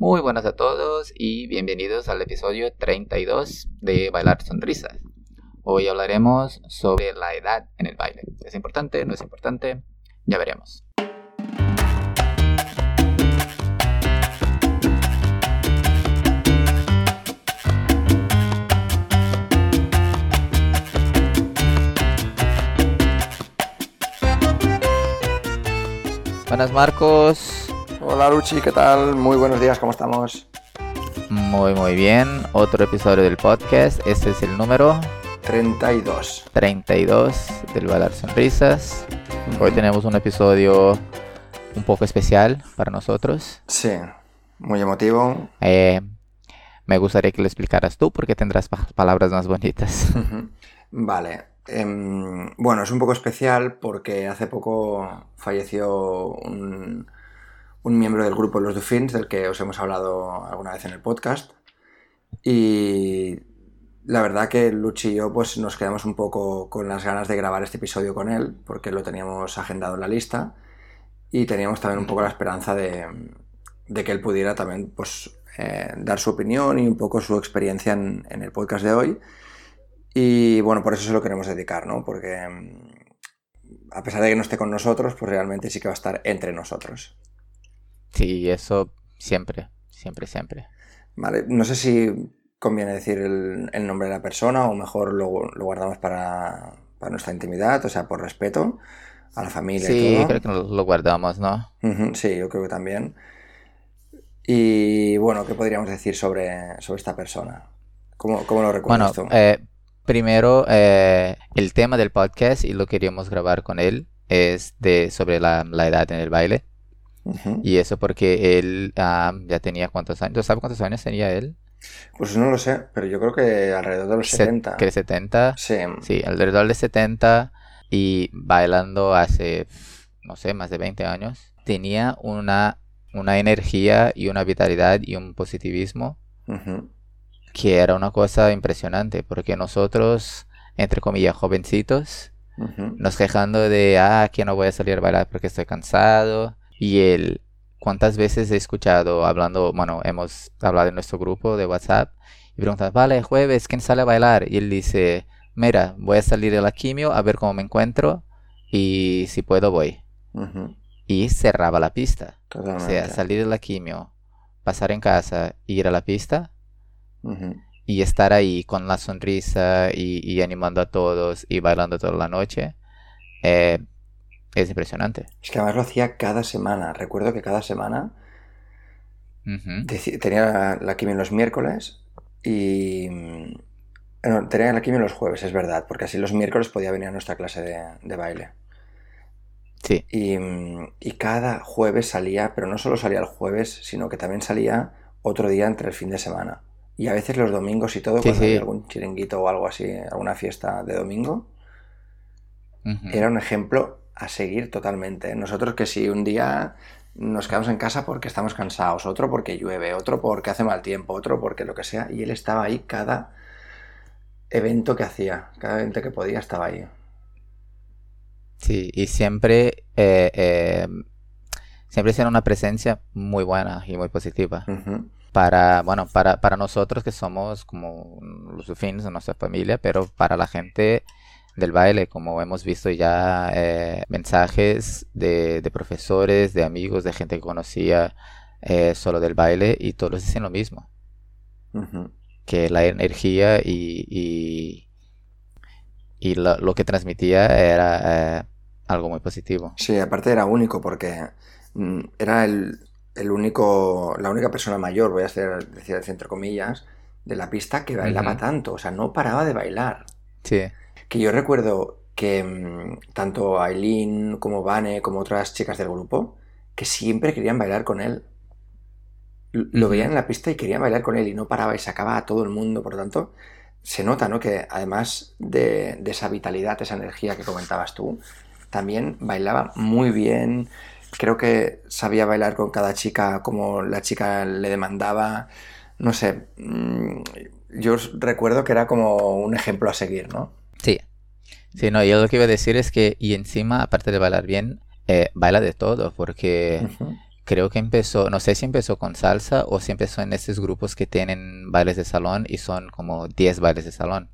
Muy buenas a todos y bienvenidos al episodio 32 de Bailar Sonrisas. Hoy hablaremos sobre la edad en el baile. ¿Es importante? ¿No es importante? Ya veremos. Buenas Marcos. Hola Luchi, ¿qué tal? Muy buenos días, ¿cómo estamos? Muy muy bien. Otro episodio del podcast. Este es el número 32. 32 del Bailar Sonrisas. Hoy tenemos un episodio un poco especial para nosotros. Sí, muy emotivo. Eh, me gustaría que lo explicaras tú porque tendrás pa- palabras más bonitas. Vale. em, bueno, es un poco especial porque hace poco falleció un, un miembro del grupo Los Dufins, del que os hemos hablado alguna vez en el podcast. Y la verdad que Luchi y yo pues, nos quedamos un poco con las ganas de grabar este episodio con él, porque lo teníamos agendado en la lista. Y teníamos también un poco la esperanza de, de que él pudiera también pues, eh, dar su opinión y un poco su experiencia en, en el podcast de hoy. Y bueno, por eso se lo queremos dedicar, ¿no? Porque mm, a pesar de que no esté con nosotros, pues realmente sí que va a estar entre nosotros. Sí, eso siempre, siempre, siempre. Vale, no sé si conviene decir el, el nombre de la persona o mejor lo, lo guardamos para, para nuestra intimidad, o sea, por respeto a la familia y Sí, todo. creo que lo guardamos, ¿no? Sí, yo creo que también. Y bueno, ¿qué podríamos decir sobre, sobre esta persona? ¿Cómo, cómo lo Bueno, recuerdas tú? eh, primero, eh, el tema del podcast, y lo queríamos grabar con él, es de sobre la, la edad en el baile. Y eso porque él ah, ya tenía cuántos años. ¿Tú sabes cuántos años tenía él? Pues no lo sé, pero yo creo que alrededor de los Se- 70. Que 70. Sí, Sí, alrededor de 70 y bailando hace, no sé, más de 20 años. Tenía una, una energía y una vitalidad y un positivismo que era una cosa impresionante porque nosotros, entre comillas, jovencitos, nos quejando de, ah, que no voy a salir a bailar porque estoy cansado. Y él, ¿cuántas veces he escuchado hablando, bueno, hemos hablado en nuestro grupo de WhatsApp y preguntan, vale, jueves, ¿quién sale a bailar? Y él dice, mira, voy a salir de la quimio a ver cómo me encuentro y si puedo voy. Y cerraba la pista. O sea, Totalmente. salir de la quimio, pasar en casa, ir a la pista y estar ahí con la sonrisa y, y animando a todos y bailando toda la noche, eh, es impresionante. Es que además lo hacía cada semana. Recuerdo que cada semana tenía la, la quimio los miércoles y... No, tenía la quimio los jueves, es verdad, porque así los miércoles podía venir a nuestra clase de, de baile. Sí, Y, y cada jueves salía, pero no solo salía el jueves, sino que también salía otro día entre el fin de semana. Y a veces los domingos y todo, Sí, cuando sí. había algún chiringuito o algo así, alguna fiesta de domingo, era un ejemplo a seguir totalmente. Nosotros que si un día nos quedamos en casa porque estamos cansados, otro porque llueve, otro porque hace mal tiempo, otro porque lo que sea, y él estaba ahí cada evento que hacía, cada evento que podía estaba ahí. Sí, y siempre, eh, eh, siempre siendo una presencia muy buena y muy positiva. Para, bueno, para, para nosotros que somos como los fins de nuestra familia, pero para la gente del baile, como hemos visto ya eh, mensajes de, de profesores, de amigos, de gente que conocía eh, solo del baile, y todos dicen lo mismo. que la energía y, y, y lo, lo que transmitía era eh, algo muy positivo. Sí, aparte era único porque mm, era el, el único, la única persona mayor, voy a hacer, decir entre comillas, de la pista que bailaba tanto, o sea, no paraba de bailar. Sí, Que yo recuerdo que mm, tanto Aileen como Vane como otras chicas del grupo que siempre querían bailar con él. L- Lo veían en la pista y querían bailar con él y no paraba y sacaba a todo el mundo. Por lo tanto, se nota, ¿no? Que además de, de esa vitalidad, esa energía que comentabas tú, también bailaba muy bien. Creo que sabía bailar con cada chica como la chica le demandaba. No sé, mm, yo recuerdo que era como un ejemplo a seguir, ¿no? Sí. Sí, no, yo lo que iba a decir es que, y encima, aparte de bailar bien, eh, baila de todo, porque creo que empezó, no sé si empezó con salsa o si empezó en estos grupos que tienen bailes de salón y son como 10 bailes de salón.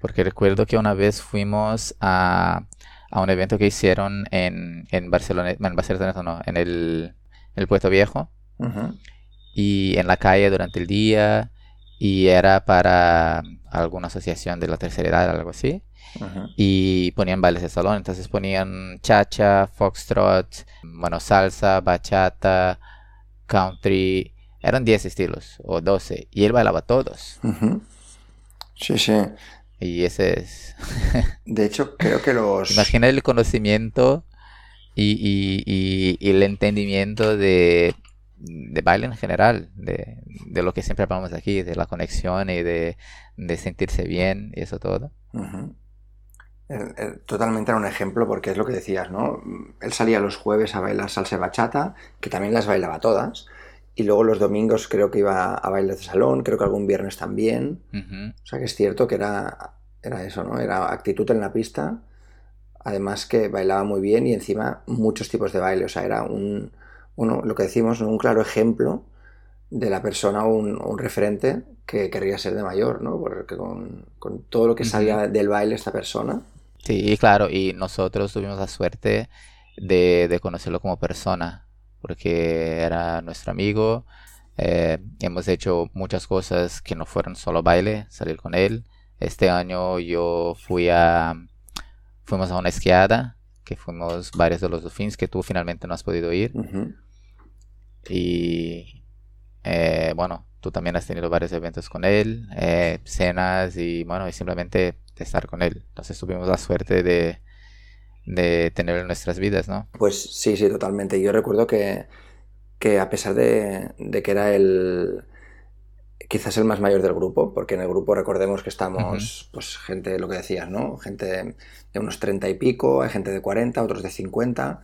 Porque recuerdo que una vez fuimos a, a un evento que hicieron en, en Barcelona, en Barcelona no, en el, el Puerto Viejo y en la calle durante el día y era para alguna asociación de la tercera edad, algo así. Y ponían bailes de salón, entonces ponían chacha, foxtrot, bueno, salsa, bachata, country, eran 10 estilos o 12 y él bailaba todos. Sí, sí. Y ese es... de hecho, creo que los... Imagina el conocimiento y, y, y, y el entendimiento de de baile en general, de, de, lo que siempre hablamos aquí, de la conexión y de, de sentirse bien y eso todo. totalmente era un ejemplo porque es lo que decías, ¿no? Él salía los jueves a bailar salsa bachata, que también las bailaba todas, y luego los domingos creo que iba a bailar de salón, creo que algún viernes también. O sea que es cierto que era, era eso, ¿no? Era actitud en la pista, además que bailaba muy bien y encima muchos tipos de baile, o sea, era un uno, lo que decimos, un claro ejemplo de la persona o un, referente que querría ser de mayor, ¿no? Porque con, todo lo que salía del baile esta persona. Sí, claro, y nosotros tuvimos la suerte de, conocerlo como persona, porque era nuestro amigo, eh, hemos hecho muchas cosas que no fueron solo baile, salir con él. Este año yo fui a, fuimos a una esquiada, que fuimos varios de los fins que tú finalmente no has podido ir. Y eh, bueno, tú también has tenido varios eventos con él, eh, cenas y bueno, y simplemente estar con él. Entonces tuvimos la suerte de, de tenerlo en nuestras vidas, ¿no? Pues sí, sí, totalmente. Yo recuerdo que, que a pesar de, de, que era el quizás el más mayor del grupo, porque en el grupo recordemos que estamos, pues gente, lo que decías, ¿no? Gente de unos 30 y pico, hay gente de 40, otros de 50.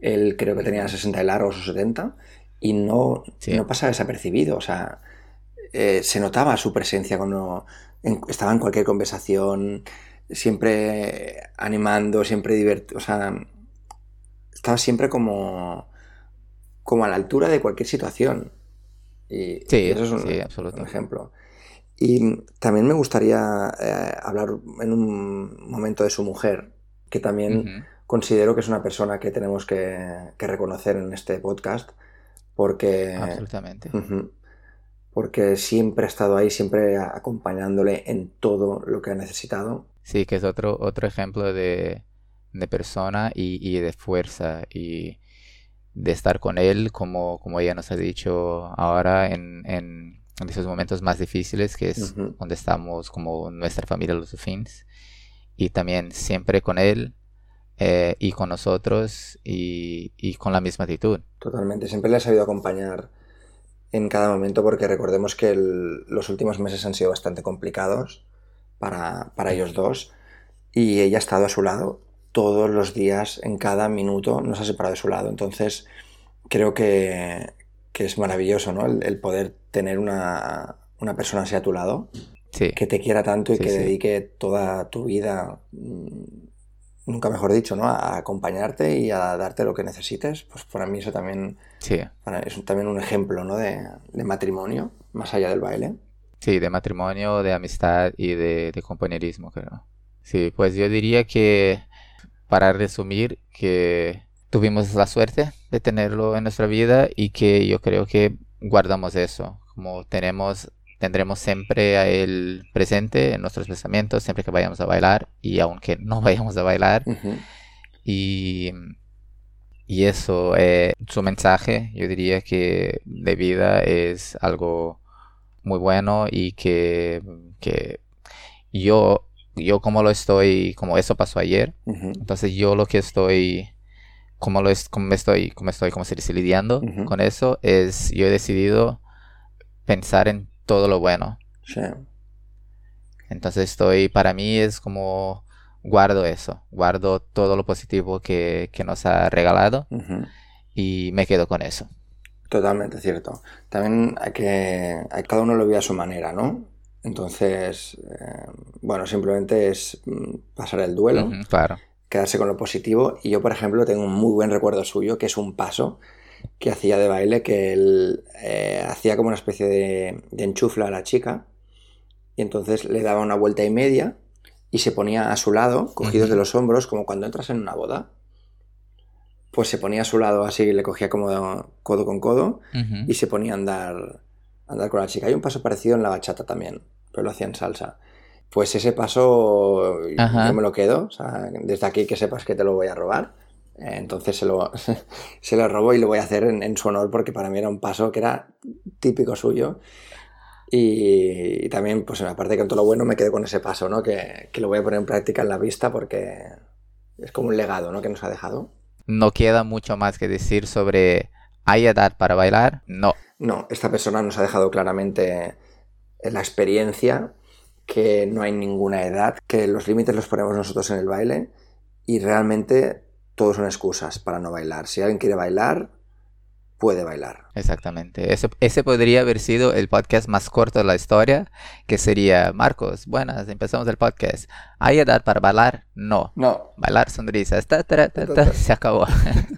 Él creo que tenía 60 de largos o 70 y no, no pasaba desapercibido. O sea, eh, se notaba su presencia cuando estaba en cualquier conversación, siempre animando, siempre divertido. O sea, estaba siempre como, como a la altura de cualquier situación. Y, sí, eso es un, ejemplo. Y también me gustaría eh, hablar en un momento de su mujer, que también considero que es una persona que tenemos que, que reconocer en este podcast, porque... Absolutamente. porque siempre ha estado ahí, siempre acompañándole en todo lo que ha necesitado. Sí, que es otro, otro ejemplo de, de persona y, y, de fuerza y de estar con él, como, como ella nos ha dicho ahora en, en, esos momentos más difíciles, que es donde estamos como nuestra familia, los Fins, y también siempre con él, eh, y con nosotros y, y, con la misma actitud. Totalmente, siempre le ha sabido acompañar en cada momento porque recordemos que los últimos meses han sido bastante complicados para, para, ellos dos y ella ha estado a su lado todos los días, en cada minuto, nos ha separado de su lado. Entonces, creo que, que es maravilloso ¿no? el, poder tener una, una, persona así a tu lado. Que te quiera tanto y que dedique toda tu vida mm, nunca mejor dicho, ¿no? A acompañarte y a darte lo que necesites, pues para mí eso también es también un ejemplo, ¿no? De, matrimonio, más allá del baile. Sí, de matrimonio, de amistad y de, compañerismo, creo. Sí, pues yo diría que, para resumir, que tuvimos la suerte de tenerlo en nuestra vida y que yo creo que guardamos eso, como tenemos tendremos siempre a él presente en nuestros pensamientos, siempre que vayamos a bailar y aunque no vayamos a bailar. y, y eso, eh, su mensaje, yo diría que de vida es algo muy bueno y que, que yo, yo como lo estoy, como eso pasó ayer, entonces yo lo que estoy como lo es, como estoy, como estoy, como se dice, lidiando con eso, es yo he decidido pensar en todo lo bueno. Sí. Entonces estoy, para mí es como guardo eso, guardo todo lo positivo que, nos ha regalado y me quedo con eso. Totalmente cierto. También hay que, hay, cada uno lo ve a su manera, ¿no? Entonces, eh, bueno, simplemente es mm, pasar el duelo, claro. quedarse con lo positivo. Y yo, por ejemplo, tengo un muy buen recuerdo suyo, que es un paso que hacía de baile, que él eh, hacía como una especie de, de enchufla a la chica y entonces le daba una vuelta y media y se ponía a su lado, cogidos de los hombros, como cuando entras en una boda. Pues se ponía a su lado así, le cogía como codo con codo y se ponía a andar, andar con la chica. Hay un paso parecido en la bachata también, pero lo hacía en salsa. Pues ese paso yo me lo quedo, o sea, desde aquí que sepas que te lo voy a robar. Eh, entonces se lo, se lo robo y lo voy a hacer en, en, su honor porque para mí era un paso que era típico suyo y, también, pues aparte de todo lo bueno, me quedo con ese paso, ¿no? Que, que, lo voy a poner en práctica en la vista porque es como un legado, ¿no? Que nos ha dejado. No queda mucho más que decir sobre ¿hay edad para bailar? No. No, esta persona nos ha dejado claramente la experiencia que no hay ninguna edad, que los límites los ponemos nosotros en el baile y realmente todos son excusas para no bailar. Si alguien quiere bailar, puede bailar. Exactamente. Ese, ese, podría haber sido el podcast más corto de la historia, que sería, Marcos, buenas, empezamos el podcast. ¿Hay edad para bailar? No. No. Bailar sonrisas. se acabó.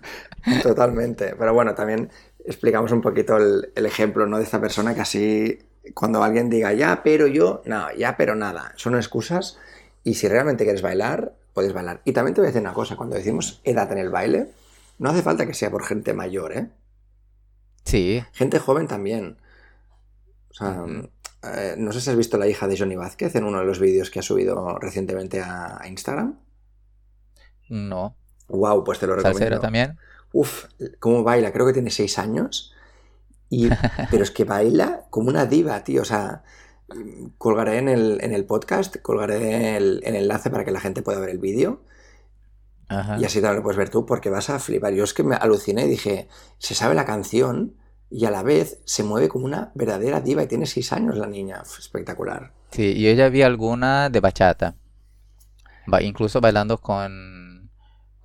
Totalmente. Pero bueno, también explicamos un poquito el, el, ejemplo ¿no? de esta persona que así, cuando alguien diga, ya, pero yo, no, ya, pero nada, son excusas. Y si realmente quieres bailar, puedes bailar. Y también te voy a decir una cosa, cuando decimos edad en el baile, no hace falta que sea por gente mayor, ¿eh? Sí. Gente joven también. O sea, eh, no sé si has visto la hija de Johnny Vázquez en uno de los vídeos que ha subido recientemente a, Instagram. No. Wow, pues te lo recomiendo. ¿Salsera también? Uf, cómo baila, creo que tiene seis años. Y, pero es que baila como una diva, tío. O sea, colgaré en el, en el podcast, colgaré el, el, enlace para que la gente pueda ver el vídeo. Y así también lo puedes ver tú, porque vas a flipar. Yo es que me aluciné y dije, se sabe la canción y a la vez se mueve como una verdadera diva y tiene seis años la niña. Espectacular. Sí, yo ya vi alguna de bachata. incluso bailando con,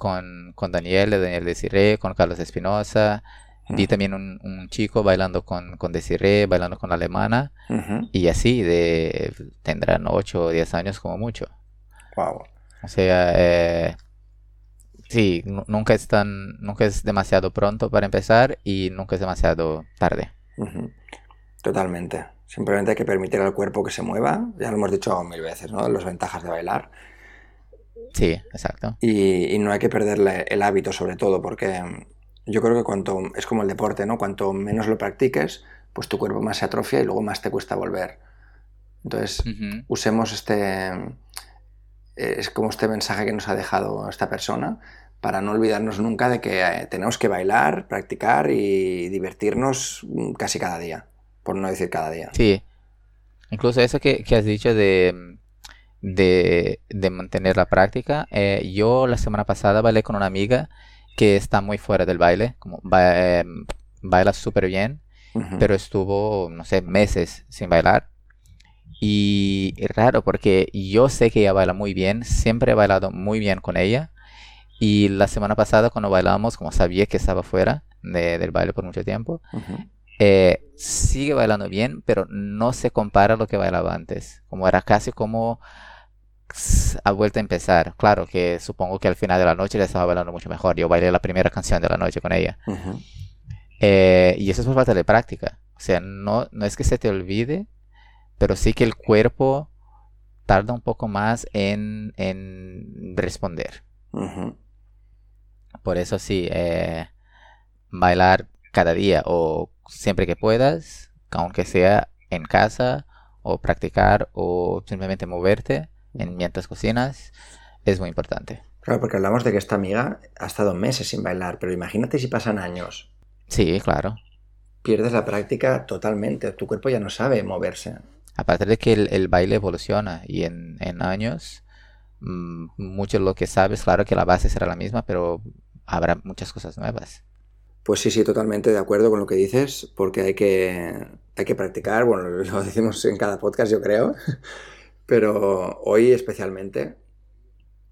con, con Daniel, de Daniel Desiré, con Carlos Espinosa. Vi también un, chico bailando con, con Desiree, bailando con la alemana. Y así, de tendrán 8 o 10 años como mucho. Wow. O sea, eh, Sí, nunca es tan, nunca es demasiado pronto para empezar y nunca es demasiado tarde. Totalmente. Simplemente hay que permitir al cuerpo que se mueva. Ya lo hemos dicho mil veces, ¿no? Las ventajas de bailar. Sí, exacto. Y, no hay que perderle el hábito, sobre todo, porque yo creo que cuanto es como el deporte, ¿no? Cuanto menos lo practiques, pues tu cuerpo más se atrofia y luego más te cuesta volver. Entonces, usemos este es como este mensaje que nos ha dejado esta persona para no olvidarnos nunca de que eh, tenemos que bailar, practicar y divertirnos mm, casi cada día, por no decir cada día. Sí, incluso eso que, has dicho de, de, mantener la práctica, eh, yo la semana pasada bailé con una amiga que está muy fuera del baile, como eh, baila súper bien, pero estuvo, no sé, meses sin bailar. Y es raro porque yo sé que ella baila muy bien, siempre he bailado muy bien con ella y la semana pasada cuando bailábamos, como sabía que estaba fuera del baile por mucho tiempo, eh, sigue bailando bien, pero no se compara a lo que bailaba antes. Como era casi como a vuelta a empezar. Claro que supongo que al final de la noche le estaba bailando mucho mejor. Yo bailé la primera canción de la noche con ella. Eh, y eso es por falta de práctica. O sea, no, no es que se te olvide, pero sí que el cuerpo tarda un poco más en, en responder. Por eso sí, eh, bailar cada día o siempre que puedas, aunque sea en casa o practicar o simplemente moverte en mientras cocinas, es muy importante. Claro, porque hablamos de que esta amiga ha estado meses sin bailar, pero imagínate si pasan años. Sí, claro. Pierdes la práctica totalmente, tu cuerpo ya no sabe moverse. Aparte de que el, baile evoluciona y en, en años mm, mucho lo que sabes, claro que la base será la misma, pero habrá muchas cosas nuevas. Pues sí, sí, totalmente de acuerdo con lo que dices, porque hay que, hay que practicar, bueno, lo decimos en cada podcast yo creo, pero hoy especialmente,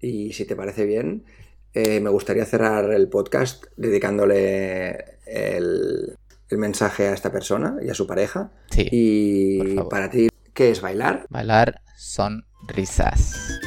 y si te parece bien, eh, me gustaría cerrar el podcast dedicándole el, el, mensaje a esta persona y a su pareja. Sí. Y para ti, ¿qué es bailar? Bailar son risas.